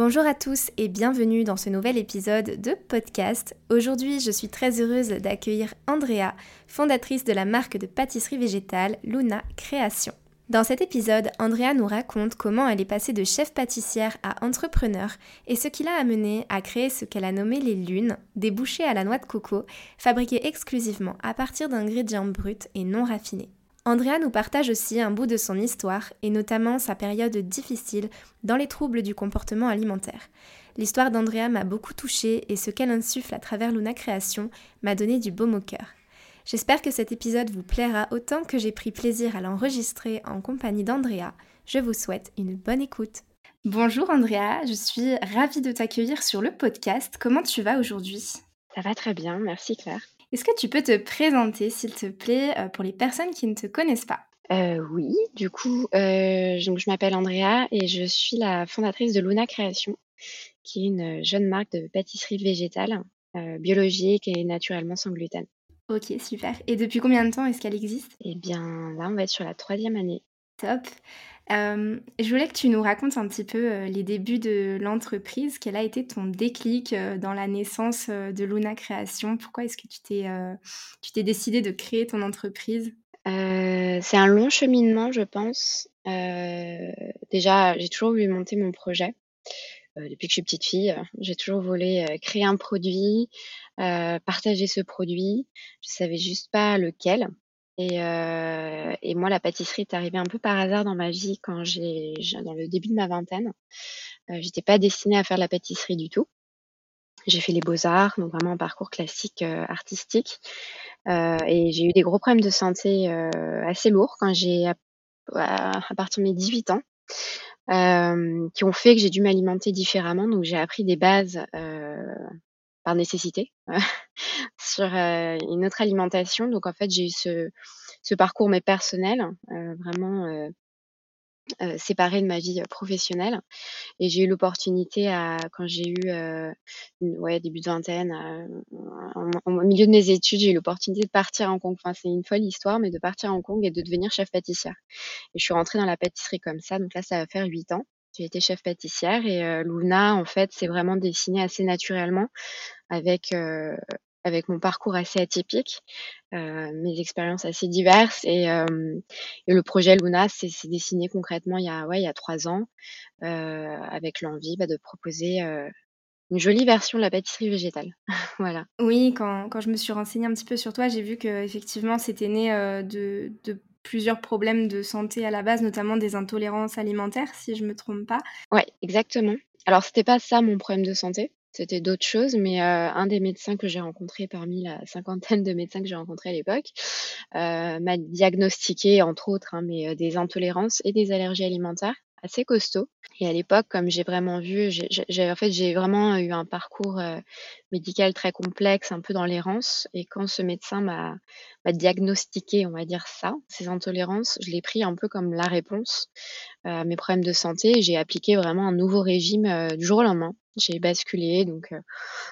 Bonjour à tous et bienvenue dans ce nouvel épisode de podcast. Aujourd'hui, je suis très heureuse d'accueillir Andrea, fondatrice de la marque de pâtisserie végétale Luna Création. Dans cet épisode, Andrea nous raconte comment elle est passée de chef pâtissière à entrepreneur et ce qui l'a amené à créer ce qu'elle a nommé les lunes, des bouchées à la noix de coco, fabriquées exclusivement à partir d'ingrédients bruts et non raffinés. Andrea nous partage aussi un bout de son histoire et notamment sa période difficile dans les troubles du comportement alimentaire. L'histoire d'Andrea m'a beaucoup touchée et ce qu'elle insuffle à travers Luna Création m'a donné du baume au cœur. J'espère que cet épisode vous plaira autant que j'ai pris plaisir à l'enregistrer en compagnie d'Andrea. Je vous souhaite une bonne écoute. Bonjour Andrea, je suis ravie de t'accueillir sur le podcast. Comment tu vas aujourd'hui? Ça va très bien, merci Claire. Est-ce que tu peux te présenter, s'il te plaît, euh, pour les personnes qui ne te connaissent pas? Euh, oui, du coup, euh, donc je m'appelle Andrea et je suis la fondatrice de Luna Création, qui est une jeune marque de pâtisserie végétale, biologique et naturellement sans gluten. Ok, super. Et depuis combien de temps est-ce qu'elle existe? Eh bien, là, on va être sur la troisième année. Top. Euh, je voulais que tu nous racontes un petit peu euh, les débuts de l'entreprise. Quel a été ton déclic euh, dans la naissance de Luna Création? Pourquoi est-ce que tu t'es, tu t'es décidé de créer ton entreprise? C'est un long cheminement, je pense. déjà, j'ai toujours voulu monter mon projet. depuis que je suis petite fille, j'ai toujours voulu créer un produit, partager ce produit. Je savais juste pas lequel. Et, euh, et moi, la pâtisserie est arrivée un peu par hasard dans ma vie quand j'ai, dans le début de ma vingtaine. Euh, j'étais pas destinée à faire de la pâtisserie du tout. J'ai fait les beaux-arts, donc vraiment un parcours classique euh, artistique. Euh, et j'ai eu des gros problèmes de santé euh, assez lourds quand j'ai, à, à, partir de mes 18 ans, qui ont fait que j'ai dû m'alimenter différemment. Donc j'ai appris des bases par nécessité sur une autre alimentation. Donc en fait, j'ai eu ce, parcours mais personnel, vraiment séparé de ma vie professionnelle. Et j'ai eu l'opportunité quand j'ai eu ouais, début de vingtaine, au milieu de mes études, j'ai eu l'opportunité de partir à Hong Kong. Enfin, c'est une folle histoire, mais de partir à Hong Kong et de devenir chef pâtissière. Et je suis rentrée dans la pâtisserie comme ça. Donc là, ça va faire huit ans. J'ai été chef pâtissière et Luna, en fait, c'est vraiment dessiné assez naturellement avec avec mon parcours assez atypique, euh, mes expériences assez diverses et, et le projet Luna s'est dessiné concrètement il y a ouais il y a trois ans euh, avec l'envie bah, de proposer une jolie version de la pâtisserie végétale. voilà. Oui, quand, quand, je me suis renseignée un petit peu sur toi, j'ai vu que effectivement c'était né de plusieurs problèmes de santé à la base, notamment des intolérances alimentaires, si je me trompe pas. Ouais, exactement. Alors c'était pas ça mon problème de santé. C'était d'autres choses, mais euh, un des médecins que j'ai rencontré parmi la cinquantaine de médecins que j'ai rencontrés à l'époque euh, m'a diagnostiqué, entre autres, hein, mais euh, des intolérances et des allergies alimentaires assez costauds. Et à l'époque, comme j'ai vraiment vu, j'ai en fait j'ai vraiment eu un parcours médical très complexe, un peu dans l'errance. Et quand ce médecin m'a diagnostiqué, on va dire ça, ces intolérances, je l'ai pris un peu comme la réponse à mes problèmes de santé. J'ai appliqué vraiment un nouveau régime du jour au lendemain j'ai basculé. Donc, euh,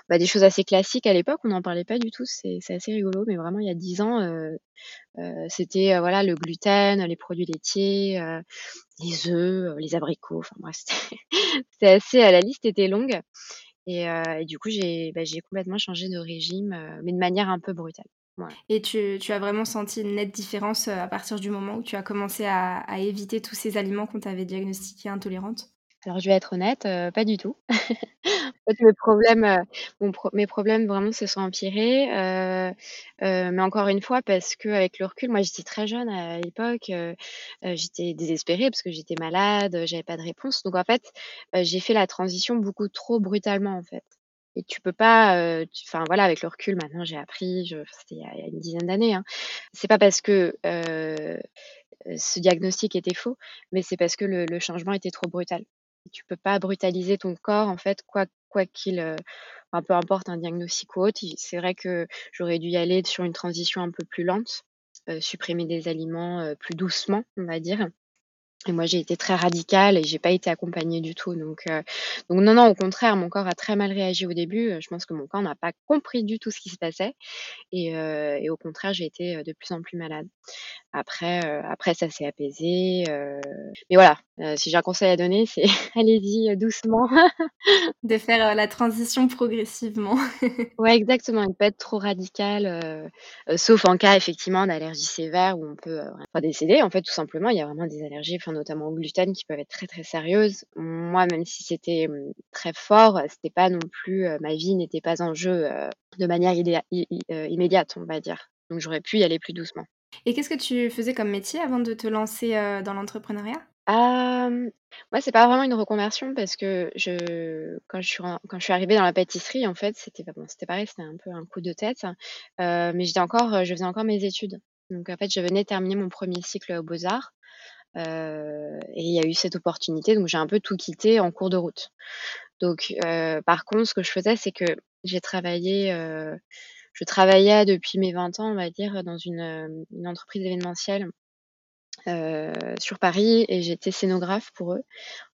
bah, des choses assez classiques à l'époque, on n'en parlait pas du tout. C'est assez rigolo, mais vraiment il y a dix ans, euh, euh, c'était voilà le gluten, les produits laitiers, les œufs, les abricots. Enfin bref, c'était assez. La liste était longue. Et, du coup, j'ai bah, complètement changé de régime, mais de manière un peu brutale. Et tu, tu, as vraiment senti une nette différence à partir du moment où tu as commencé à, à éviter tous ces aliments qu'on t'avait diagnostiqués intolérantes? Alors je vais être honnête, pas du tout. En fait, mes problèmes, mes problèmes vraiment se sont empirés, mais encore une fois parce qu'avec le recul, moi j'étais très jeune à l'époque, j'étais désespérée parce que j'étais malade, j'avais pas de réponse. Donc en fait, j'ai fait la transition beaucoup trop brutalement, en fait et tu peux pas, enfin voilà, avec le recul maintenant j'ai appris, c'était il, y a une dizaine d'années, hein. C'est pas parce que, ce diagnostic était faux, mais c'est parce que le, changement était trop brutal. Tu peux pas brutaliser ton corps, en fait, quoi qu'il, peu importe un diagnostic ou autre. C'est vrai que j'aurais dû y aller sur une transition un peu plus lente, supprimer des aliments plus doucement, on va dire. Et moi, j'ai été très radicale et j'ai pas été accompagnée du tout. Donc, donc non, non, au contraire, mon corps a très mal réagi au début. Je pense que mon corps n'a pas compris du tout ce qui se passait. Et, et au contraire, j'ai été de plus en plus malade. Après, après ça s'est apaisé. Mais voilà, si j'ai un conseil à donner, c'est allez-y doucement. de faire la transition progressivement. ouais, exactement. Il peut être trop radical, sauf en cas effectivement d'allergie sévère où on peut enfin, décéder. En fait, tout simplement, il y a vraiment des allergies, notamment au gluten, qui peuvent être très très sérieuses. Moi, même si c'était mmh, très fort, c'était pas non plus, ma vie n'était pas en jeu de manière immédiate, on va dire. Donc j'aurais pu y aller plus doucement. Et qu'est-ce que tu faisais comme métier avant de te lancer, dans l'entrepreneuriat? Hem, moi, c'est pas vraiment une reconversion parce que je quand je suis quand je suis arrivée dans la pâtisserie, en fait, c'était bon, c'était pareil, c'était un peu un coup de tête, mais j'étais encore, je faisais encore mes études. Donc en fait, je venais terminer mon premier cycle aux Beaux-Arts, et il y a eu cette opportunité, donc j'ai un peu tout quitté en cours de route. Donc par contre, ce que je faisais, c'est que j'ai travaillé, je travaillais depuis mes 20 ans, on va dire, dans une, euh, entreprise événementielle euh, sur Paris et j'étais scénographe pour eux.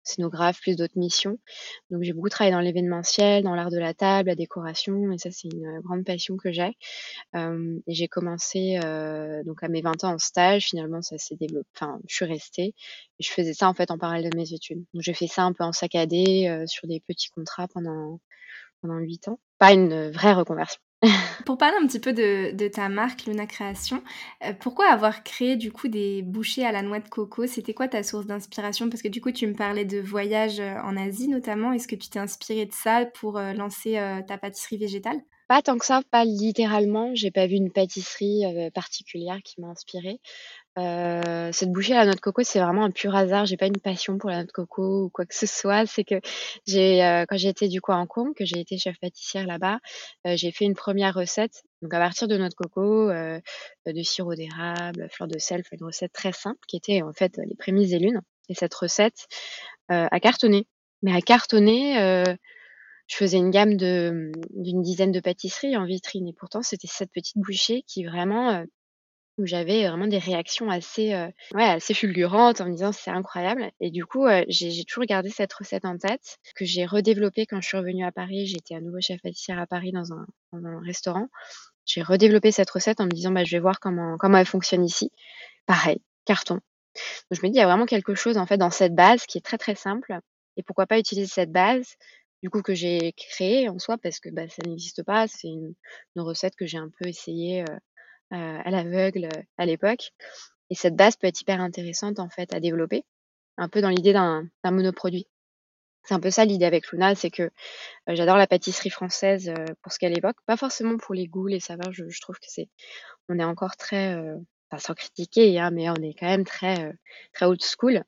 Scénographe plus d'autres missions. Donc j'ai beaucoup travaillé dans l'événementiel, dans l'art de la table, la décoration et ça c'est une euh, grande passion que j'ai. Euh, et j'ai commencé euh, donc à mes 20 ans en stage, finalement ça s'est développé, enfin je suis restée et je faisais ça en fait en parallèle de mes études. Donc j'ai fait ça un peu en saccadé euh, sur des petits contrats pendant pendant 8 ans. Pas une vraie reconversion. Pour parler un petit peu de, ta marque Luna Création, euh, pourquoi avoir créé du coup des bouchées à la noix de coco? C'était quoi ta source d'inspiration? Parce que du coup, tu me parlais de voyage euh, en Asie notamment. Est-ce que tu t'es inspiré de ça pour euh, lancer ta pâtisserie végétale? Pas tant que ça, pas littéralement. J'ai pas vu une pâtisserie particulière qui m'a inspirée. Euh, cette bouchée à la noix de coco, c'est vraiment un pur hasard. J'ai pas une passion pour la noix de coco ou quoi que ce soit. C'est que j'ai, euh, quand j'étais du coup à Hong Kong, que j'ai été chef pâtissière là-bas, euh, j'ai fait une première recette. Donc à partir de noix de coco, de sirop d'érable, fleur de sel, une recette très simple qui était en fait les prémices des lunes. Et cette recette a cartonné. Mais à cartonner, je faisais une gamme de d'une dizaine de pâtisseries en vitrine et pourtant c'était cette petite bouchée qui vraiment où j'avais vraiment des réactions assez, assez fulgurantes en me disant c'est incroyable. Et du coup, j'ai toujours gardé cette recette en tête que j'ai redéveloppée quand je suis revenue à Paris. J'étais à nouveau chef pâtissière à Paris dans un, restaurant. J'ai redéveloppé cette recette en me disant bah, je vais voir comment, comment elle fonctionne ici. Pareil, carton. Donc je me dis il y a vraiment quelque chose en fait dans cette base qui est très très simple. Et pourquoi pas utiliser cette base du coup que j'ai créée en soi? Parce que bah, ça n'existe pas. C'est une, recette que j'ai un peu essayé euh, à l'aveugle euh, à l'époque. Et cette base peut être hyper intéressante en fait à développer, un peu dans l'idée d'un monoproduit. C'est un peu ça l'idée avec Luna, c'est que euh, j'adore la pâtisserie française pour ce qu'elle évoque, pas forcément pour les goûts, les saveurs. Je, je trouve que c'est, on est encore très, enfin sans critiquer, hein, mais on est quand même très très old school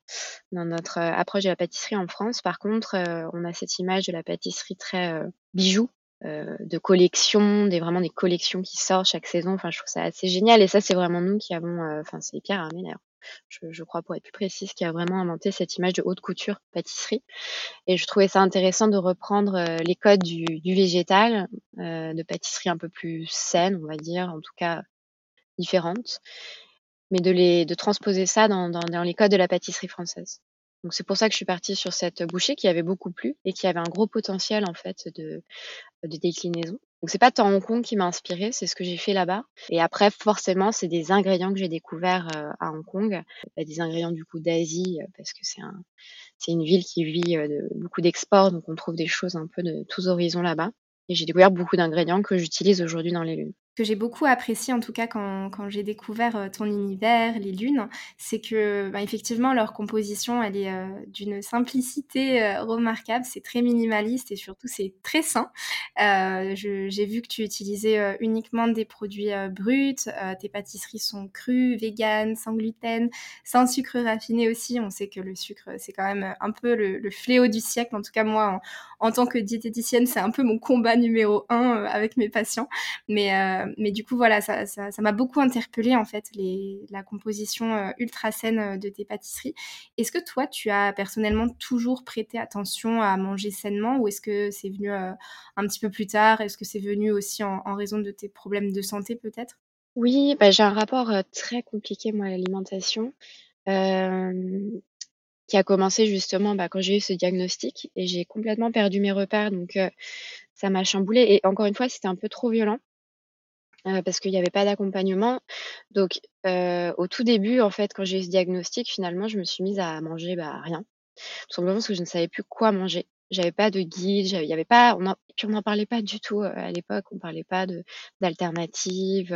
dans notre approche de la pâtisserie en France. Par contre, on a cette image de la pâtisserie très bijou, euh, de collections, des vraiment des collections qui sortent chaque saison. Enfin, je trouve ça assez génial. Et ça, c'est vraiment nous qui avons, euh, enfin, c'est Pierre Hermé d'ailleurs. Je, je, crois pour être plus précise, qui a vraiment inventé cette image de haute couture pâtisserie. Et je trouvais ça intéressant de reprendre euh, les codes du, du végétal, de pâtisserie un peu plus saine, on va dire, en tout cas différente, mais de les de transposer ça dans, dans, dans les codes de la pâtisserie française. Donc c'est pour ça que je suis partie sur cette bouchée qui avait beaucoup plu et qui avait un gros potentiel en fait de, déclinaison. Donc c'est pas tant Hong Kong qui m'a inspirée, c'est ce que j'ai fait là-bas. Et après forcément c'est des ingrédients que j'ai découverts euh, à Hong Kong, bah, des ingrédients du coup d'Asie euh, parce que c'est un c'est une ville qui vit euh, de beaucoup d'exports donc on trouve des choses un peu de tous horizons là-bas. Et j'ai découvert beaucoup d'ingrédients que j'utilise aujourd'hui dans les lunes que j'ai beaucoup apprécié en tout cas quand, j'ai découvert euh, ton univers, les lunes, c'est que bah, effectivement leur composition elle est euh, d'une simplicité euh, remarquable, c'est très minimaliste et surtout c'est très sain. j'ai vu que tu utilisais uniquement des produits bruts, tes pâtisseries sont crues, véganes, sans gluten, sans sucre raffiné aussi. On sait que le sucre c'est quand même un peu le, le, fléau du siècle. En tout cas moi en tant que diététicienne, c'est un peu mon combat numéro un avec mes patients. Mais, mais du coup, voilà, ça m'a beaucoup interpellée, en fait, les, la composition ultra saine de tes pâtisseries. Est-ce que toi, tu as personnellement toujours prêté attention à manger sainement ou est-ce que c'est venu un petit peu plus tard? Est-ce que c'est venu aussi en, raison de tes problèmes de santé peut-être? Oui, bah, j'ai un rapport très compliqué moi à l'alimentation. Qui a commencé justement bah, quand j'ai eu ce diagnostic et j'ai complètement perdu mes repères donc ça m'a chamboulé et encore une fois c'était un peu trop violent parce qu'il n'y avait pas d'accompagnement. Donc, au tout début, en fait, quand j'ai eu ce diagnostic, finalement, je me suis mise à manger, bah, rien. Tout simplement parce que je ne savais plus quoi manger. J'avais pas de guide, il y avait pas on puis on n'en parlait pas du tout, à l'époque. On parlait pas de d'alternatives,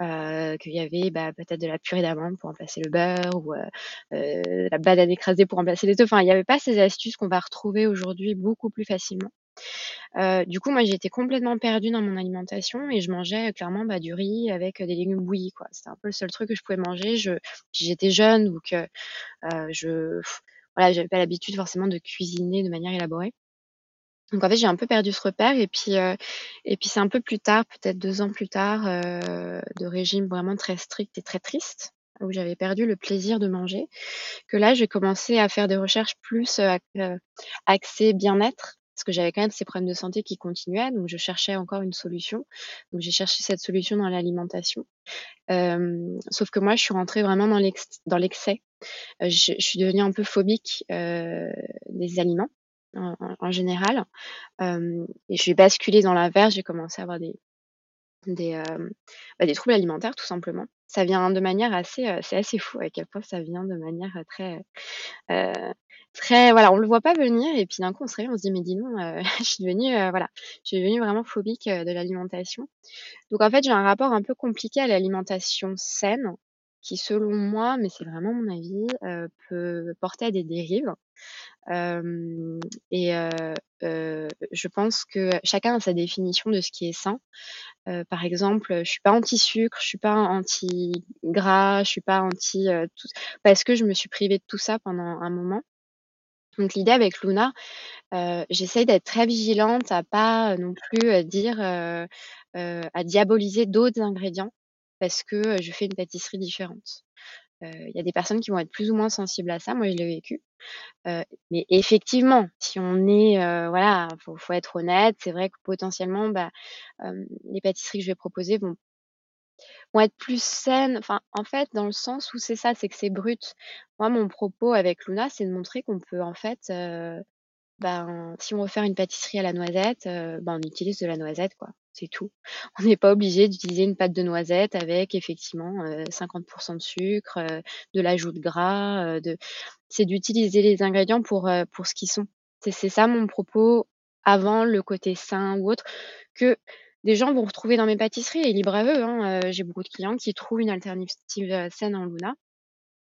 qu'il y avait, bah, peut-être de la purée d'amande pour remplacer le beurre ou, la banane écrasée pour remplacer les œufs. Enfin, il y avait pas ces astuces qu'on va retrouver aujourd'hui beaucoup plus facilement. Euh, du coup, moi, j'étais complètement perdue dans mon alimentation et je mangeais, clairement, bah, du riz avec, des légumes bouillis, quoi. C'était un peu le seul truc que je pouvais manger. Je j'étais jeune donc je voilà, j'avais pas l'habitude forcément de cuisiner de manière élaborée. Donc en fait, j'ai un peu perdu ce repère et puis, et puis c'est un peu plus tard, peut-être deux ans plus tard, de régime vraiment très strict et très triste, où j'avais perdu le plaisir de manger, que là, j'ai commencé à faire des recherches plus, axées bien-être parce que j'avais quand même ces problèmes de santé qui continuaient, donc je cherchais encore une solution. Donc j'ai cherché cette solution dans l'alimentation. sauf que moi, je suis rentrée vraiment dans l'excès. Je, suis devenue un peu phobique des aliments en, général. et je vais basculer dans l'inverse. J'ai commencé à avoir des, des, bah, des troubles alimentaires tout simplement. Ça vient de manière assez, c'est assez fou à quel point ça vient de manière très, très voilà, on le voit pas venir et puis d'un coup on se réveille, on se dit: «Mais dis donc, je suis devenue, voilà, je suis devenue vraiment phobique, de l'alimentation». Donc en fait, j'ai un rapport un peu compliqué à l'alimentation saine qui selon moi, mais c'est vraiment mon avis, peut porter à des dérives. et je pense que chacun a sa définition de ce qui est sain. par exemple, je suis pas anti-sucre, je suis pas anti-gras, je suis pas anti, tout parce que je me suis privée de tout ça pendant un moment. Donc l'idée avec Luna, j'essaye d'être très vigilante à pas, non plus, dire, à diaboliser d'autres ingrédients parce que, je fais une pâtisserie différente. Il y a des personnes qui vont être plus ou moins sensibles à ça, moi je l'ai vécu. mais effectivement, si on est, voilà, faut faut être honnête, c'est vrai que potentiellement, bah, les pâtisseries que je vais proposer vont être plus saines, enfin, en fait, dans le sens où c'est ça, c'est que c'est brut. Moi, mon propos avec Luna, c'est de montrer qu'on peut en fait, ben, si on veut faire une pâtisserie à la noisette, ben, on utilise de la noisette, quoi c'est tout. On n'est pas obligé d'utiliser une pâte de noisette avec effectivement 50% de sucre, de l'ajout de gras, de c'est d'utiliser les ingrédients pour, pour ce qu'ils sont. C'est ça mon propos avant le côté sain ou autre que des gens vont retrouver dans mes pâtisseries et libre à eux, hein, j'ai beaucoup de clients qui trouvent une alternative, saine en Luna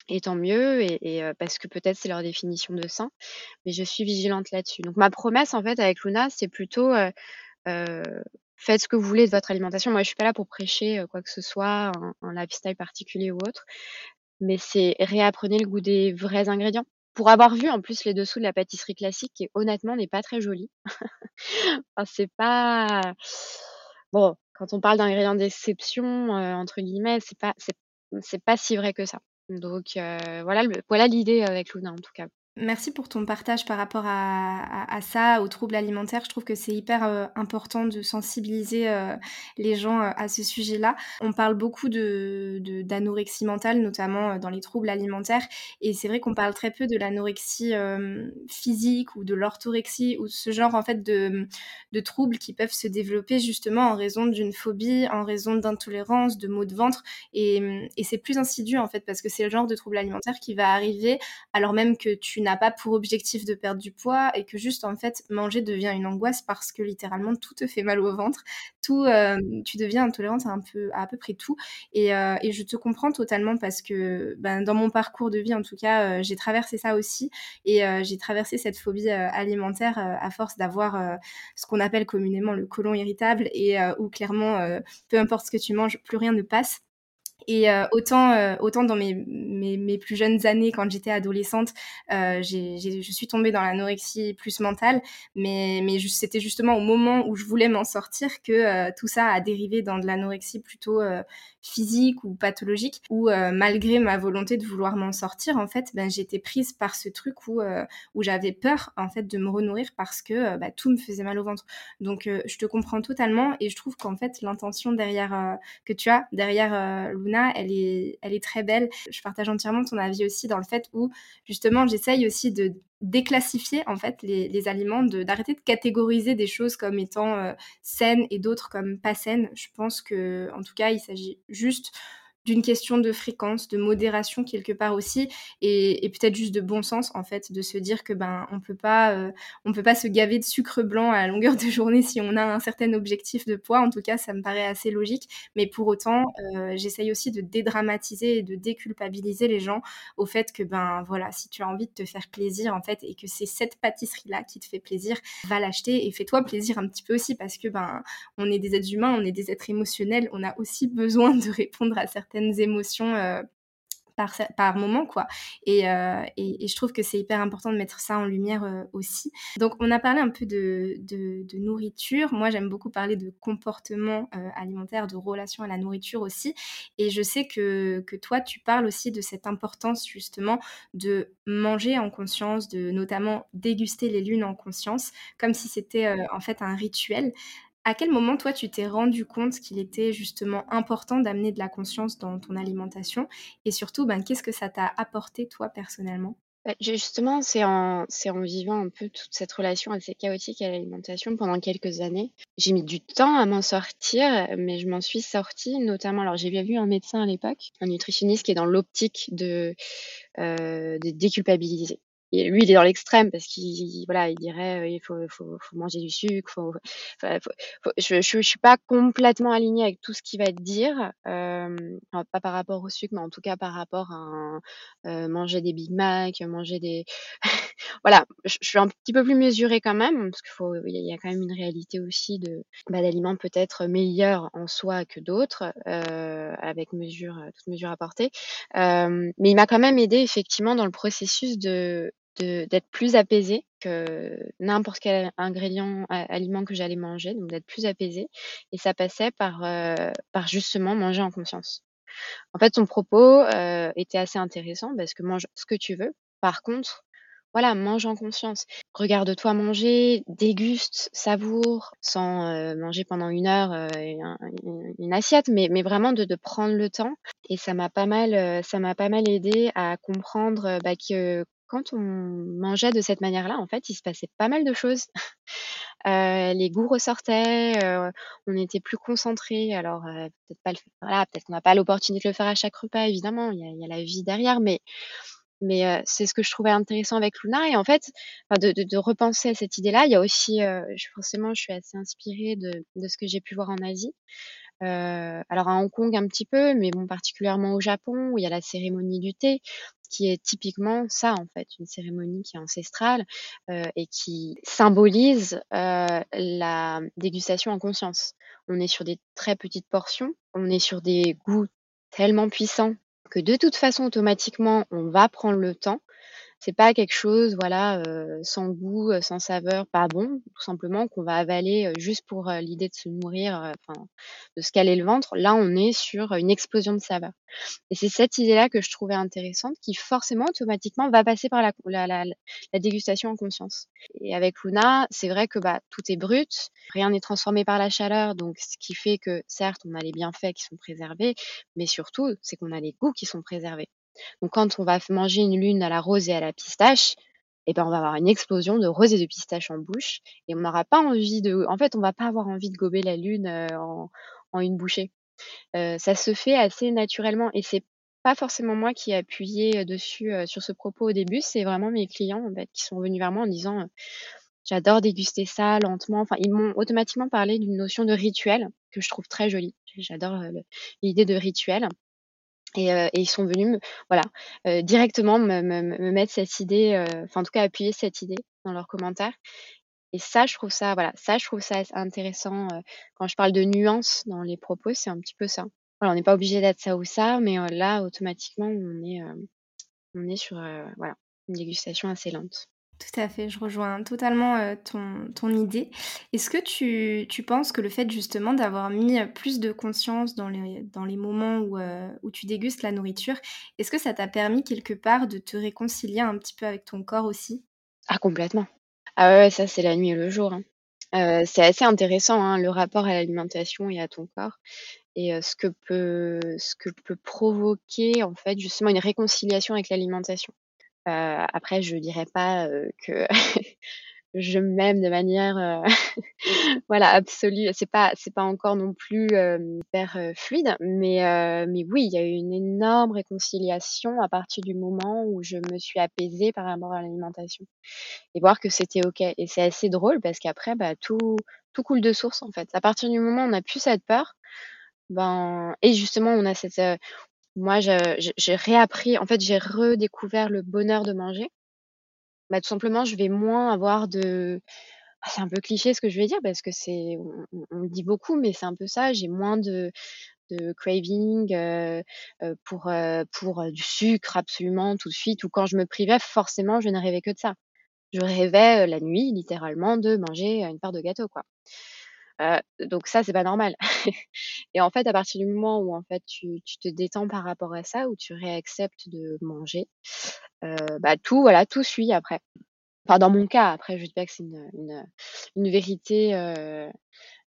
et tant mieux et parce que peut-être c'est leur définition de sain, mais je suis vigilante là-dessus. Donc ma promesse en fait avec Luna, c'est plutôt, faites ce que vous voulez de votre alimentation. Moi, je suis pas là pour prêcher quoi que ce soit, un, lifestyle particulier ou autre, mais c'est réapprenez le goût des vrais ingrédients. Pour avoir vu en plus les dessous de la pâtisserie classique, qui honnêtement n'est pas très jolie. c'est pas bon quand on parle d'ingrédients d'exception entre guillemets, c'est pas c'est pas si vrai que ça. Donc voilà voilà l'idée avec Luna en tout cas. Merci pour ton partage par rapport à, ça, aux troubles alimentaires. Je trouve que c'est hyper euh, important de sensibiliser euh, les gens euh, à ce sujet-là. On parle beaucoup de, d'anorexie mentale, notamment dans les troubles alimentaires. Et c'est vrai qu'on parle très peu de l'anorexie physique ou de l'orthorexie ou ce genre en fait de, de troubles qui peuvent se développer justement en raison d'une phobie, en raison d'intolérance, de maux de ventre. Et, et c'est plus insidieux en fait parce que c'est le genre de trouble alimentaire qui va arriver alors même que tu pas pour objectif de perdre du poids et que juste en fait manger devient une angoisse parce que littéralement tout te fait mal au ventre, tout, euh, tu deviens intolérante à un peu à, peu près tout. Et, euh, et, je te comprends totalement parce que ben, dans mon parcours de vie en tout cas, euh, j'ai traversé ça aussi et j'ai traversé cette phobie alimentaire à force d'avoir ce qu'on appelle communément le côlon irritable et où clairement peu importe ce que tu manges, plus rien ne passe. Et euh, autant, euh, autant dans mes, mes, plus jeunes années, quand j'étais adolescente, euh, je suis tombée dans l'anorexie plus mentale, mais, mais c'était justement au moment où je voulais m'en sortir que euh, tout ça a dérivé dans de l'anorexie plutôt physique ou pathologique, où malgré ma volonté de vouloir m'en sortir, en fait, ben, j'étais prise par ce truc où, où j'avais peur en fait de me renourrir parce que bah, tout me faisait mal au ventre. Donc je te comprends totalement et je trouve qu'en fait l'intention derrière que tu as derrière elle est, très belle. Je partage entièrement ton avis aussi dans le fait où justement j'essaye aussi de déclassifier en fait les, aliments, d'arrêter de, catégoriser des choses comme étant euh, saines et d'autres comme pas saines. Je pense que en tout cas il s'agit juste d'une question de fréquence, de modération quelque part aussi, et, peut-être juste de bon sens en fait, de se dire que ben on peut pas, euh, on peut pas se gaver de sucre blanc à longueur de journée si on a un certain objectif de poids. En tout cas, ça me paraît assez logique. Mais pour autant, euh, j'essaye aussi de dédramatiser et de déculpabiliser les gens au fait que ben voilà, si tu as envie de te faire plaisir en fait et que c'est cette pâtisserie là qui te fait plaisir, va l'acheter et fais-toi plaisir un petit peu aussi parce que ben on est des êtres humains, on est des êtres émotionnels, on a aussi besoin de répondre à certaines émotions euh, par, par, moment quoi. Euh, et, et, je trouve que c'est hyper important de mettre ça en lumière euh, aussi. Donc on a parlé un peu de, de, nourriture. Moi j'aime beaucoup parler de comportement alimentaire de relation à la nourriture aussi. Et je sais que, que, toi tu parles aussi de cette importance justement de manger en conscience de notamment déguster les lunes en conscience comme si c'était en fait un rituel à quel moment, toi, tu t'es rendu compte qu'il était justement important d'amener de la conscience dans ton alimentation? Et surtout, ben, qu'est-ce que ça t'a apporté, toi, personnellement? Bah, justement, c'est en, vivant un peu toute cette relation assez chaotique à l'alimentation pendant quelques années. J'ai mis du temps à m'en sortir, mais je m'en suis sortie, notamment. Alors, j'ai bien vu un médecin à l'époque, un nutritionniste qui est dans l'optique de, euh, de déculpabiliser lui, il est dans l'extrême parce qu'il voilà, il dirait euh, il faut, faut, faut manger du sucre. Faut, je, je, suis pas complètement alignée avec tout ce qu'il va dire, euh, pas par rapport au sucre, mais en tout cas par rapport à euh, manger des Big Mac, manger des voilà, je, suis un petit peu plus mesurée quand même parce qu'il faut il y, a quand même une réalité aussi de bah, d'aliments peut-être meilleurs en soi que d'autres, euh, avec mesure toute mesure apportée. Euh, mais il m'a quand même aidé effectivement dans le processus de d'être plus apaisée que n'importe quel ingrédient, aliment que j'allais manger, donc d'être plus apaisée. Et ça passait par, euh, par justement manger en conscience. En fait, son propos euh, était assez intéressant parce que mange ce que tu veux. Par contre, voilà, mange en conscience. Regarde-toi manger, déguste, savoure, sans euh, manger pendant une heure une, assiette, mais, mais vraiment de, prendre le temps. Et ça m'a pas mal, ça m'a pas mal aidé à comprendre bah, que quand on mangeait de cette manière-là, en fait, il se passait pas mal de choses. Euh, les goûts ressortaient, euh, on était plus concentrés. Alors, euh, peut-être pas le peut-être qu'on n'a pas l'opportunité de le faire à chaque repas, évidemment, il y a, la vie derrière, mais c'est ce que je trouvais intéressant avec Luna et en fait, de, repenser à cette idée-là. Il y a aussi, forcément, je suis assez inspirée de ce que j'ai pu voir en Asie. Euh, alors à Hong Kong un petit peu, mais bon particulièrement au Japon où il y a la cérémonie du thé, qui est typiquement ça en fait, une cérémonie qui est ancestrale euh, et qui symbolise euh, la dégustation en conscience. On est sur des très petites portions, on est sur des goûts tellement puissants que de toute façon automatiquement on va prendre le temps c'est pas quelque chose, voilà, euh, sans goût, euh, sans saveur, pas bon, tout simplement qu'on va avaler euh, juste pour l'idée de se nourrir, enfin, de se caler le ventre. Là, on est sur une explosion de saveur. Et c'est cette idée-là que je trouvais intéressante, qui forcément, automatiquement, va passer par la, la, la, la dégustation en conscience. Et avec Luna, c'est vrai que bah, tout est brut, rien n'est transformé par la chaleur, donc ce qui fait que certes, on a les bienfaits qui sont préservés, mais surtout, c'est qu'on a les goûts qui sont préservés. Donc quand on va manger une lune à la rose et à la pistache, eh ben on va avoir une explosion de rose et de pistache en bouche et on n'aura pas envie de en fait, on va pas avoir envie de gober la lune, euh, en une bouchée. Euh, ça se fait assez naturellement et c'est pas forcément moi qui ai appuyé, euh, dessus, sur ce propos au début, c'est vraiment mes clients, qui sont venus vers moi en disant, «J'adore déguster ça lentement». Enfin, ils m'ont automatiquement parlé d'une notion de rituel que je trouve très jolie. J'adore, l'idée de rituel. Et, euh, et, ils sont venus me, voilà, euh, directement me, me, me, mettre cette idée, euh, enfin en tout cas appuyer cette idée dans leurs commentaires. Et ça, je trouve ça, voilà, ça, je trouve ça intéressant. quand je parle de nuances dans les propos, c'est un petit peu ça. on n'est pas obligé d'être ça ou ça, mais là, automatiquement, on est, on est sur, voilà, une dégustation assez lente. Tout à fait, je rejoins totalement, ton ton idée. Est-ce que tu tu penses que le fait justement d'avoir mis, plus de conscience dans les dans les moments où, où tu dégustes la nourriture, est-ce que ça t'a permis quelque part de te réconcilier un petit peu avec ton corps aussi? Ah complètement. Ah ouais, ça c'est la nuit et le jour, hein. c'est assez intéressant, hein, le rapport à l'alimentation et à ton corps et ce que peut ce que peut provoquer en fait justement une réconciliation avec l'alimentation. Euh, après, je dirais pas que je m'aime de manière voilà absolue. C'est pas pas encore non plus hyper fluide, mais mais oui, il y a eu une énorme réconciliation à partir du moment où je me suis apaisée par rapport à l'alimentation et voir que c'était ok. Et c'est assez drôle parce qu'après, bah, tout tout coule de source en fait. À partir du moment où on a plus cette peur, ben et justement on a cette moi, j'ai réappris en fait, j'ai redécouvert le bonheur de manger. Bah, tout simplement, je vais moins avoir de ah, c'est un peu cliché ce que je vais dire parce que c'est on le dit beaucoup, mais c'est un peu ça. J'ai moins de de craving, euh, euh, pour, euh, pour, du sucre absolument tout de suite ou quand je me privais, forcément, je ne rêvais que de ça. Je rêvais, la nuit littéralement de manger, une part de gâteau, quoi. Donc ça, c'est pas normal. Et en fait, à partir du moment où en fait tu tu te détends par rapport à ça, où tu réacceptes de manger, bah, tout voilà, tout suit après. Enfin dans mon cas, après je dis pas que c'est une, une, vérité,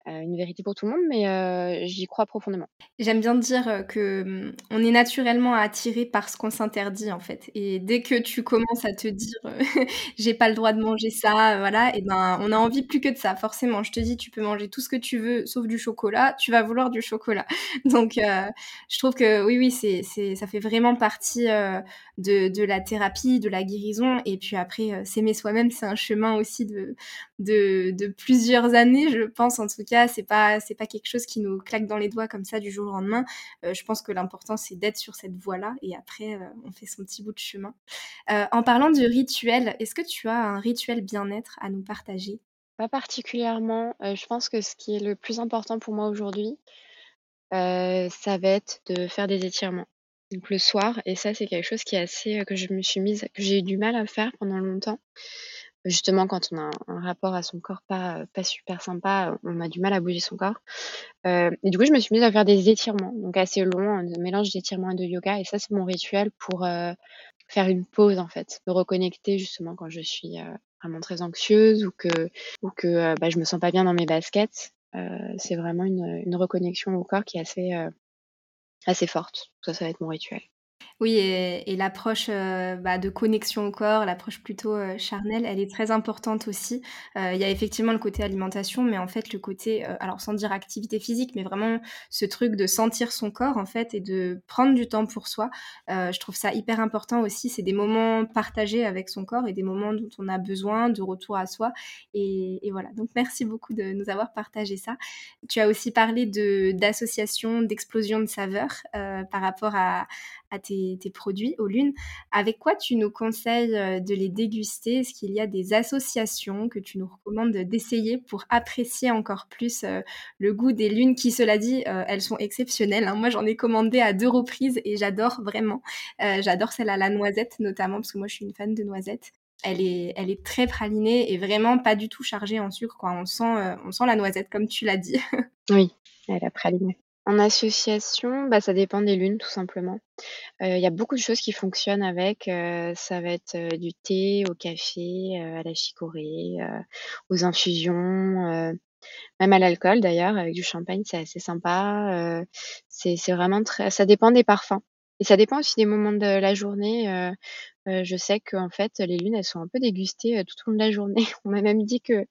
une vérité pour tout le monde, mais euh, j'y crois profondément. J'aime bien dire euh, que mmh, on est naturellement attiré par ce qu'on s'interdit en fait. Et dès que tu commences à te dire j'ai pas le droit de manger ça, voilà, et ben on a envie plus que de ça. Forcément, je te dis tu peux manger tout ce que tu veux sauf du chocolat, tu vas vouloir du chocolat. Donc je trouve que oui oui c'est c'est ça fait vraiment partie de de la thérapie, de la guérison. Et puis après s'aimer soi-même c'est un chemin aussi de de plusieurs années, je pense en tout cas c'est pas c'est pas quelque chose qui nous claque dans les doigts comme ça du jour au lendemain. Euh, je pense que l'important c'est d'être sur cette voie-là et après euh, on fait son petit bout de chemin. Euh, en parlant de rituel, est-ce que tu as un rituel bien-être à nous partager? Pas particulièrement. je pense que ce qui est le plus important pour moi aujourd'hui, ça va être de faire des étirements. Donc le soir, et ça c'est quelque chose qui est assez que je me suis mise, que j'ai eu du mal à faire pendant longtemps justement quand on a un rapport à son corps pas, pas super sympa, on a du mal à bouger son corps. Euh, et du coup, je me suis mise à faire des étirements, donc assez longs, un mélange d'étirements et de yoga. Et ça, c'est mon rituel pour euh, faire une pause en fait, me reconnecter justement quand je suis euh, vraiment très anxieuse ou que ou que bah, je me sens pas bien dans mes baskets. c'est vraiment une, une reconnexion au corps qui est assez assez forte. Ça, ça va être mon rituel. Oui et l'approche, euh, bah, de connexion au corps, l'approche plutôt, euh, charnelle, elle est très importante aussi. Euh, il y a effectivement le côté alimentation, mais en fait le côté, alors sans dire activité physique, mais vraiment ce truc de sentir son corps en fait et de prendre du temps pour soi. je trouve ça hyper important aussi. C'est des moments partagés avec son corps et des moments dont on a besoin de retour à soi et voilà. Donc merci beaucoup de nous avoir partagé ça. Tu as aussi parlé de d'association, d'explosion de saveurs, par rapport à à tes, produits aux lunes. Avec quoi tu nous conseilles euh, de les déguster? Est-ce qu'il y a des associations que tu nous recommandes d'essayer pour apprécier encore plus euh, le goût des lunes qui, cela dit, euh, elles sont exceptionnelles. Hein. Moi, j'en ai commandé à deux reprises et j'adore vraiment. j'adore celle à la noisette notamment parce que moi, je suis une fan de noisettes. Elle est, elle est très pralinée et vraiment pas du tout chargée en sucre. Quoi. On, sent, on sent la noisette, comme tu l'as dit. oui, elle est pralinée. En association, bah, ça dépend des lunes tout simplement. Il y a beaucoup de choses qui fonctionnent avec, ça va être, du thé au café, à la chicorée, aux infusions, même à l'alcool d'ailleurs avec du champagne, c'est assez sympa, c'est c'est vraiment très ça dépend des parfums et ça dépend aussi des moments de la journée, je sais qu'en fait les lunes, elles sont un peu dégustées, tout au long de la journée. On m'a même dit que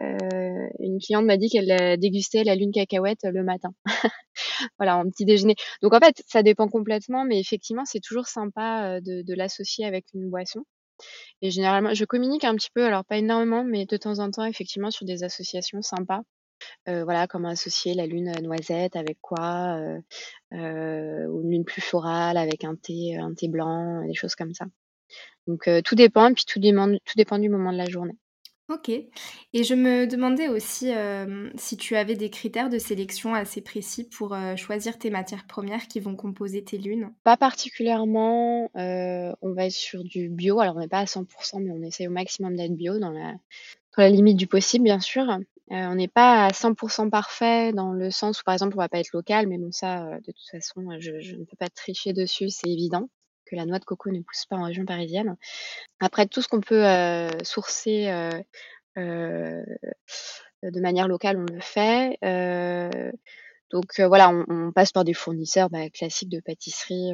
euh, une cliente m'a dit qu'elle dégustait la lune cacahuète le matin. voilà, en petit déjeuner. Donc en fait, ça dépend complètement, mais effectivement, c'est toujours sympa de l'associer avec une boisson. Et généralement, je communique un petit peu, alors pas énormément, mais de temps en temps, effectivement, sur des associations sympas. Euh, voilà, comment associer la lune noisette avec quoi, euh, euh, ou une lune plus florale avec un thé, un thé blanc, des choses comme ça. Donc tout dépend, et puis tout dépend, tout dépend du moment de la journée. OK et je me demandais aussi, si tu avais des critères de sélection assez précis pour, choisir tes matières premières qui vont composer tes lunes? Pas particulièrement, on va être sur du bio. Alors on n'est pas à 100 mais on essaye au maximum d'être bio dans la dans la limite du possible, bien sûr. Heu, on n'est pas à 100% parfait dans le sens où, par exemple, on va pas être local, mais bon ça, heu, de toute façon, je je ne peux pas tricher dessus, c'est évident que la noix de coco ne pousse pas en région parisienne. Après tout ce qu'on peut, sourcer, de manière locale, on le fait. Donc voilà, on passe par des fournisseurs, bah, classiques de pâtisserie,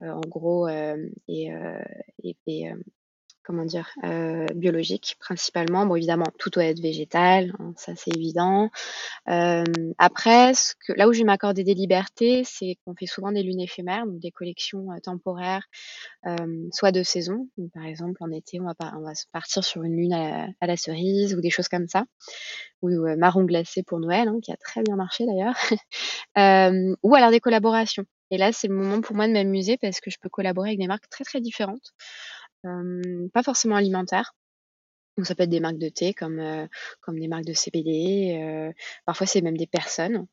en gros, et et Comment dire? Heu, biologique principalement. Bon évidemment, tout doit être végétal, hein, ça c'est évident. Hem, après là où je vais m'accorder des libertés, c'est qu'on fait souvent des lunes éphémères, donc des collections, heu, temporaires, hem, soit de saison, par exemple en été on va partir sur une lune à la cerise ou des choses comme ça, ou marron glacé pour Noël, hein, qui a très bien marché d'ailleurs. Ou alors des collaborations et là c'est le moment pour moi de m'amuser parce que je peux collaborer avec des marques très, très différentes. Pas forcément alimentaires. Donc ça peut être des marques de thé comme, comme des marques de CBD, parfois c'est même des personnes,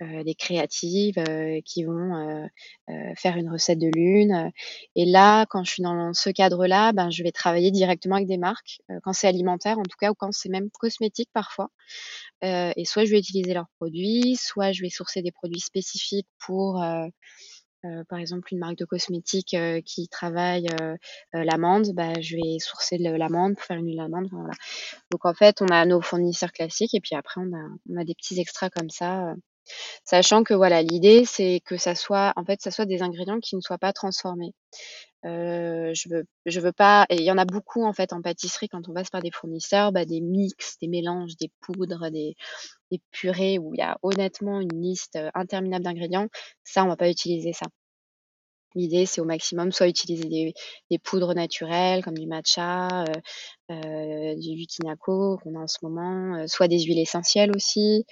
des créatives, qui vont, faire une recette de lune, et là, quand je suis dans ce cadre-là, ben, je vais travailler directement avec des marques, quand c'est alimentaire en tout cas ou quand c'est même cosmétique parfois, et soit je vais utiliser leurs produits, soit je vais sourcer des produits spécifiques pour, Heu, par exemple, une marque de cosmétiques, heu, qui travaille, heu heu, l'amande, bah, je vais sourcer de l'amande pour faire une huile d'amande, enfin voilà. Donc en fait, on a nos fournisseurs classiques et puis après on a on a des petits extras comme ça, heu, sachant que voilà, l'idée c'est que ça soit en fait, ça soit des ingrédients qui ne soient pas transformés. Heu, je veux je veux pas et il y en a beaucoup en fait en pâtisserie quand on passe par des fournisseurs, bah, des mix, des mélanges, des poudres, des des purées où il y a honnêtement une liste, heu, interminable d'ingrédients. Ça, on va pas utiliser ça. L'idée, c'est au maximum soit utiliser des poudres naturelles comme du matcha, heu heu, du Yukinako qu'on a en ce moment, soit des huiles essentielles aussi,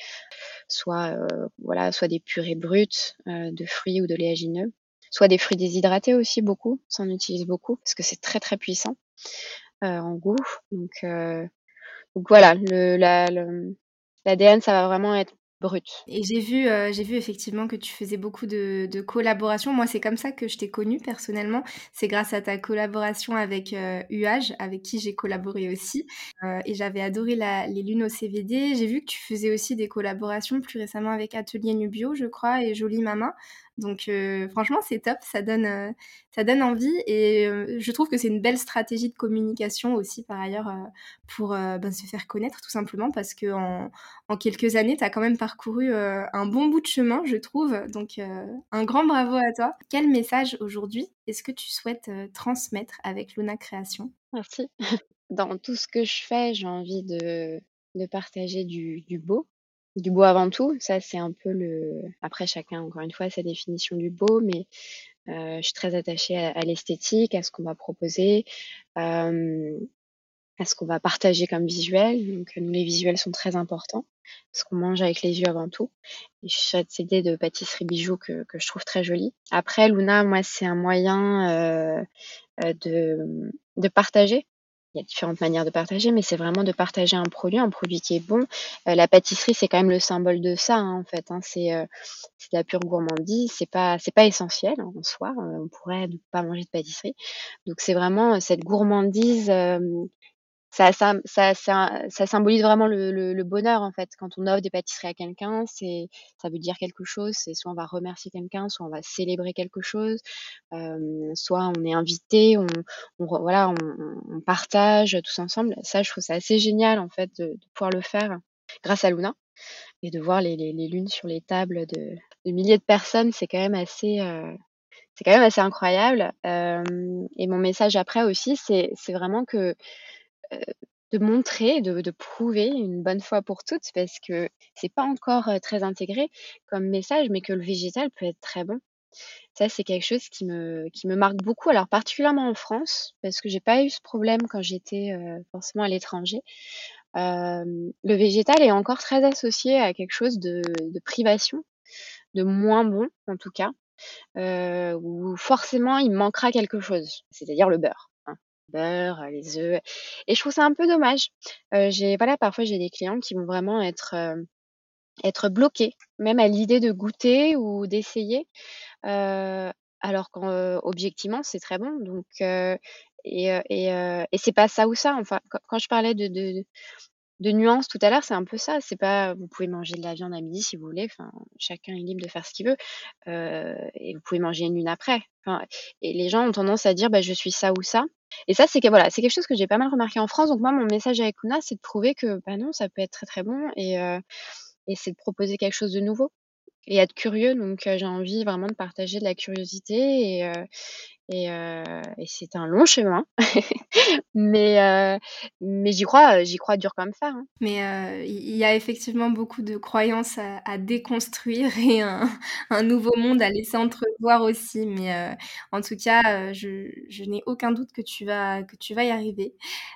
soit, voilà, soit des purées brutes, de fruits ou d'oléagineux, soit des fruits déshydratés aussi beaucoup, ça on utilise beaucoup parce que c'est très, très puissant, en goût donc voilà, le la l'ADN, ça va vraiment être brut. Et j'ai vu, j'ai vu effectivement que tu faisais beaucoup de collaborations. Moi, c'est comme ça que je t'ai connue personnellement. C'est grâce à ta collaboration avec, heu, UH, avec qui j'ai collaboré aussi, heu et j'avais adoré les lunes au CBD. J'ai vu que tu faisais aussi des collaborations plus récemment avec Atelier Nubio, je crois et Jolie Mama. Donc heu, franchement, c'est top, ça donne, donne envie et heu, je trouve que c'est une belle stratégie de communication aussi par ailleurs, pour, ben, se faire connaître tout simplement parce qu'en en quelques années, tu as quand même parcouru, un bon bout de chemin, je trouve, donc un grand bravo à toi. Quel message aujourd'hui est-ce que tu souhaites, transmettre avec Luna Création? Merci. Dans tout ce que je fais, j'ai envie de partager du beau, du beau avant tout. Ça, c'est un peu le après chacun, encore une fois, sa définition du beau, mais heu, je suis très attachée à l'esthétique, à ce qu'on va proposer, hem, à ce qu'on va partager comme visuel. Donc nous, les visuels sont très importants, parce qu'on mange avec les yeux avant tout je suis cette idée de pâtisserie bijou que je trouve très jolie. Après Luna, moi, c'est un moyen, heu, de de partager. Il y a différentes manières de partager, mais c'est vraiment de partager un produit, un produit qui est bon. Heu, la pâtisserie, c'est quand même le symbole de ça, hein, en fait, hein. C'est, heu, c'est de la pure gourmandise, c'est pas c'est pas essentiel hein, en soi, heu, on pourrait ne pas manger de pâtisserie. Donc c'est vraiment, cette gourmandise, ça ça ça ça symbolise vraiment le bonheur, en fait. Quand on offre des pâtisseries à quelqu'un, c'est ça veut dire quelque chose. C'est soit on va remercier quelqu'un, soit on va célébrer quelque chose, soit on est invité, on voilà, on partage tous ensemble. Ça, je trouve ça assez génial, en fait, de pouvoir le faire grâce à Luna et de voir les lunes sur les tables de milliers de personnes. C'est quand même assez, heu, c'est quand même assez incroyable, et mon message après aussi, c'est vraiment que de montrer, de prouver une bonne fois pour toutes parce que c'est pas encore, heu, très intégré comme message, mais que le végétal peut être très bon. Ça, c'est quelque chose qui me marque beaucoup, alors particulièrement en France, parce que j'ai pas eu ce problème quand j'étais, heu, forcément à l'étranger. Hem, le végétal est encore très associé à quelque chose de privation, de moins bon en tout cas, où forcément il manquera quelque chose, c'est-à-dire le beurre. Beurre, les œufs et je trouve ça un peu dommage. j'ai voilà, parfois j'ai des clients qui vont vraiment être, être bloqués, même à l'idée de goûter ou d'essayer, alors qu'objectivement c'est très bon donc et et et c'est pas ça ou ça. Enfin, quand je parlais de de de nuances tout à l'heure, c'est un peu ça. C'est pas vous pouvez manger de la viande à midi si vous voulez, enfin, chacun est libre de faire ce qu'il veut, et vous pouvez manger une lune après. Enfin et les gens ont tendance à dire: «Bah, je suis ça ou ça» et ça, c'est que voilà, c'est quelque chose que j'ai pas mal remarqué en France. Donc moi, mon message avec Luna, c'est de prouver que, bah, non, ça peut être très, très bon et et c'est de proposer quelque chose de nouveau et être curieux. Donc j'ai envie vraiment de partager de la curiosité et et, et c'est un long chemin, mais, mais j'y crois, j'y crois dur comme fer. Hein. Mais il y a effectivement beaucoup de croyances à, déconstruire et un, un, nouveau monde à laisser entrevoir aussi. Mais en tout cas, je, je n'ai aucun doute que tu vas, que tu vas y arriver.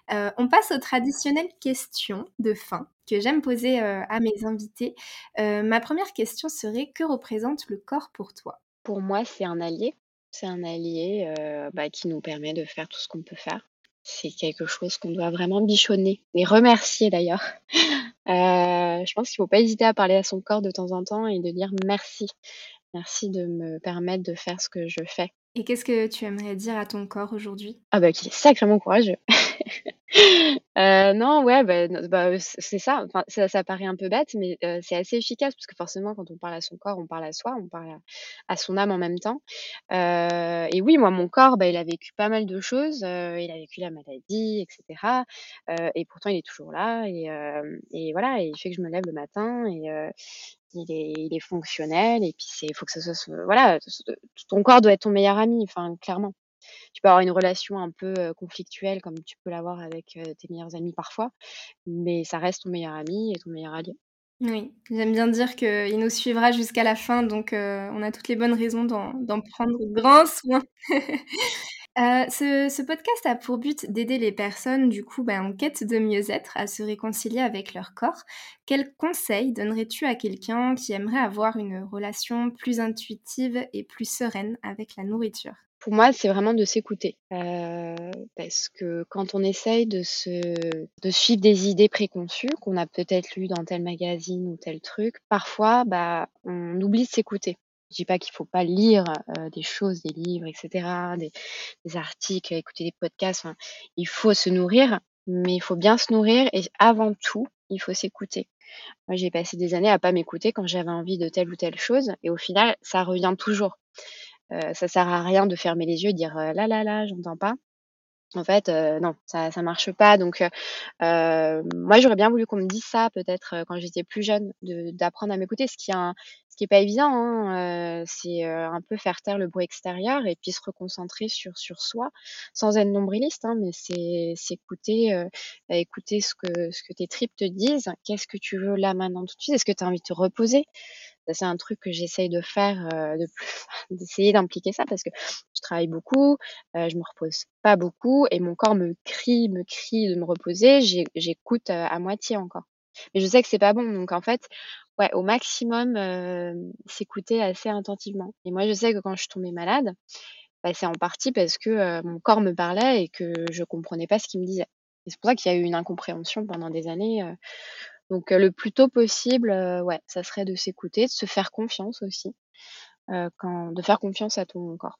on passe aux traditionnelles questions de fin que j'aime poser à mes invités. ma première question serait que représente le corps pour toi? Pour moi, c'est un allié. C'est un allié, bah, qui nous permet de faire tout ce qu'on peut faire. C'est quelque chose qu'on doit vraiment bichonner et remercier d'ailleurs. je pense qu'il ne faut pas hésiter à parler à son corps de temps en temps et de dire merci. Merci de me permettre de faire ce que je fais. Et qu'est-ce que tu aimerais dire à ton corps aujourd'hui? Ah bah, qu'il est sacrément courageux. Euh, non, ouais, bah, bah c'est ça. Enfin, ça ça paraît un peu bête, mais c'est assez efficace parce que forcément, quand on parle à son corps, on parle à soi, on parle à son âme en même temps. et oui, moi, mon corps, bah, il a vécu pas mal de choses, il a vécu la maladie et cetera, et pourtant il est toujours là et et voilà et il fait que je me lève le matin et il est il est fonctionnel et puis il faut que ça soit voilà, ton corps doit être ton meilleur ami, enfin, clairement. Tu peux avoir une relation un peu, conflictuelle comme tu peux l'avoir avec, tes meilleurs amis parfois, mais ça reste ton meilleur ami et ton meilleur allié. Oui, j'aime bien dire qu'il nous suivra jusqu'à la fin, donc on a toutes les bonnes raisons d'en prendre grand soin. Euh, ce podcast a pour but d'aider les personnes, du coup, ben, en quête de mieux-être à se réconcilier avec leur corps. Quels conseils donnerais-tu à quelqu'un qui aimerait avoir une relation plus intuitive et plus sereine avec la nourriture? Pour moi, c'est vraiment de s'écouter, euh, parce que quand on essaye de suivre des idées préconçues qu'on a peut-être lues dans tel magazine ou tel truc, parfois, bah, on oublie de s'écouter. Je dis pas qu'il faut pas lire, des choses, des livres etc., des articles, écouter des podcasts, il faut se nourrir, mais il faut bien se nourrir et avant tout, il faut s'écouter. Moi, j'ai passé des années à pas m'écouter quand j'avais envie de telle ou telle chose et au final, ça revient toujours. Ça sert à rien de fermer les yeux et dire: «Là, là, là, j'entends pas». En fait, non, ça ça marche pas donc moi, j'aurais bien voulu qu'on me dise ça peut-être, quand j'étais plus jeune, d'apprendre à m'écouter, ce qui est ce qui est pas évident, hein, c'est, un peu faire taire le bruit extérieur et puis se reconcentrer sur sur soi, sans être nombriliste, hein, mais c'est s'écouter, écouter ce que ce que tes tripes te disent. Qu'est-ce que tu veux là, maintenant, tout de suite? Est-ce que tu as envie de te reposer? c'est un truc que j'essaye de faire, de d'essayer d'impliquer ça parce que je travaille beaucoup, je me repose pas beaucoup et mon corps me crie me crie de me reposer. j'écoute, à moitié encore. Mais je sais que c'est pas bon donc en fait, ouais, au maximum, s'écouter assez attentivement. Et moi je sais que quand je tombée malade, bah, c'est en partie parce que, mon corps me parlait et que je comprenais pas ce qu'il me disait. Et c'est pour ça qu'il y a eu une incompréhension pendant des années, donc le plus tôt possible, ouais, ça serait de s'écouter, de se faire confiance aussi, de faire confiance à ton corps.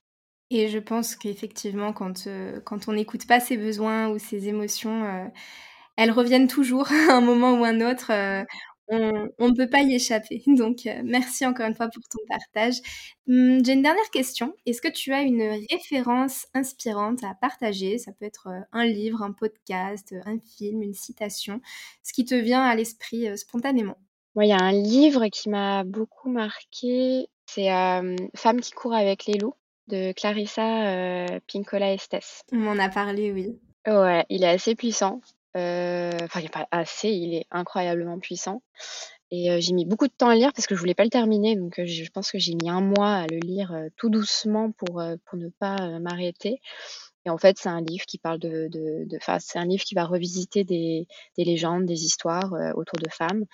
Et je pense qu'effectivement quand, quand on n'écoute pas ses besoins ou ses émotions, elles reviennent toujours à un moment ou un autre, on ne peut pas y échapper. Donc, euh, merci encore une fois pour ton partage. Hum, j'ai une dernière question. Est-ce que tu as une référence inspirante à partager? Ça peut être euh, un livre, un podcast, un film, une citation, ce qui te vient à l'esprit euh, spontanément. Moi, il y a un livre qui m'a beaucoup marqué. C'est Femme qui court avec les loups de Clarissa Pinkola Estes. On m'en a parlé, oui. Ouais, il est assez puissant. Euh, enfin, il a pas assez, il est incroyablement puissant. Et euh, j'ai mis beaucoup de temps à lire parce que je voulais pas le terminer. Donc euh, je pense que j'ai mis un mois à le lire, tout doucement pour, pour ne pas, m'arrêter. Et en fait, c'est un livre qui parle de de de c'est un livre qui va revisiter des des légendes, des histoires, autour de femmes,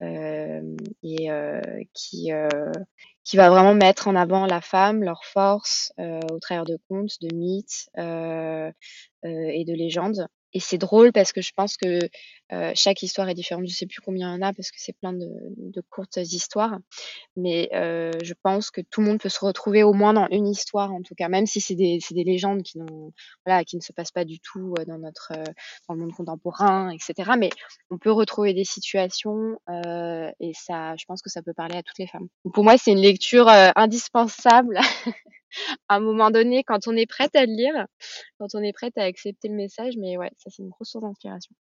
et qui, qui va vraiment mettre en avant la femme, leur force, au travers de contes, de mythes, et de légendes. Et c'est drôle parce que je pense que chaque histoire est différente. Je sais plus combien il y en a parce que c'est plein de, de, courtes histoires. Mais je pense que tout le monde peut se retrouver au moins dans une histoire, en tout cas, même si c'est des, des, légendes qui, voilà, qui ne se passent pas du tout dans, notre, dans le monde contemporain, etc. Mais on peut retrouver des situations et ça, je pense que ça peut parler à toutes les femmes. pour moi, c'est une lecture indispensable à un moment donné, quand on est prête à le lire, quand on est prête à accepter le message, mais ouais, ça c'est une grosse source d'inspiration.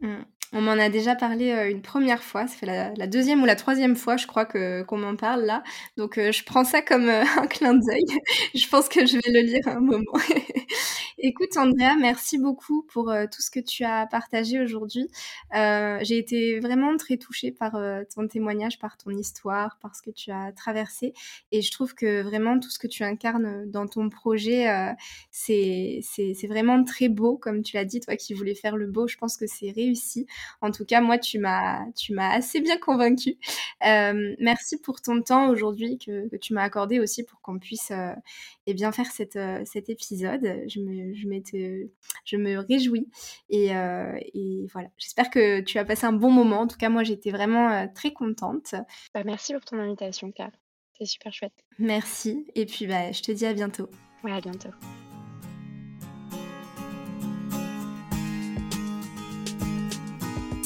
Mmh. On m'en a déjà parlé une première fois, ça fait la, deuxième ou la troisième fois, je crois, que qu'on m'en parle là. Donc je prends ça comme un clin d'œil. je pense que je vais le lire un moment. Écoute, Andrea, merci beaucoup pour tout ce que tu as partagé aujourd'hui. J'ai été vraiment très touchée par ton témoignage, par ton histoire, par ce que tu as traversé. Et je trouve que vraiment tout ce que tu incarnes dans ton projet, c'est vraiment très beau, comme tu l'as dit, toi qui voulais faire le beau. Je pense que c'est réussi. En tout cas, moi, tu m'as, tu m'as assez bien convaincue. Euh, merci pour ton temps aujourd'hui que, tu m'as accordé aussi pour qu'on puisse euh, eh bien faire cette, euh, cet épisode. Je me, je, je me réjouis et, et voilà. J'espère que tu as passé un bon moment. En tout cas, moi, j'étais vraiment très contente. Bah, merci pour ton invitation, Claire. C'est super chouette. Merci. Et puis, bah, je te dis à bientôt. Ouais, à bientôt.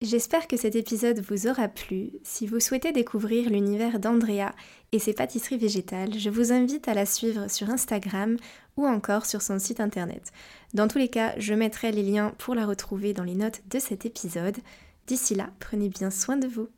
J'espère que cet épisode vous aura plu. Si vous souhaitez découvrir l'univers d'Andrea et ses pâtisseries végétales, je vous invite à la suivre sur Instagram ou encore sur son site internet. Dans tous les cas, je mettrai les liens pour la retrouver dans les notes de cet épisode. D'ici là, prenez bien soin de vous.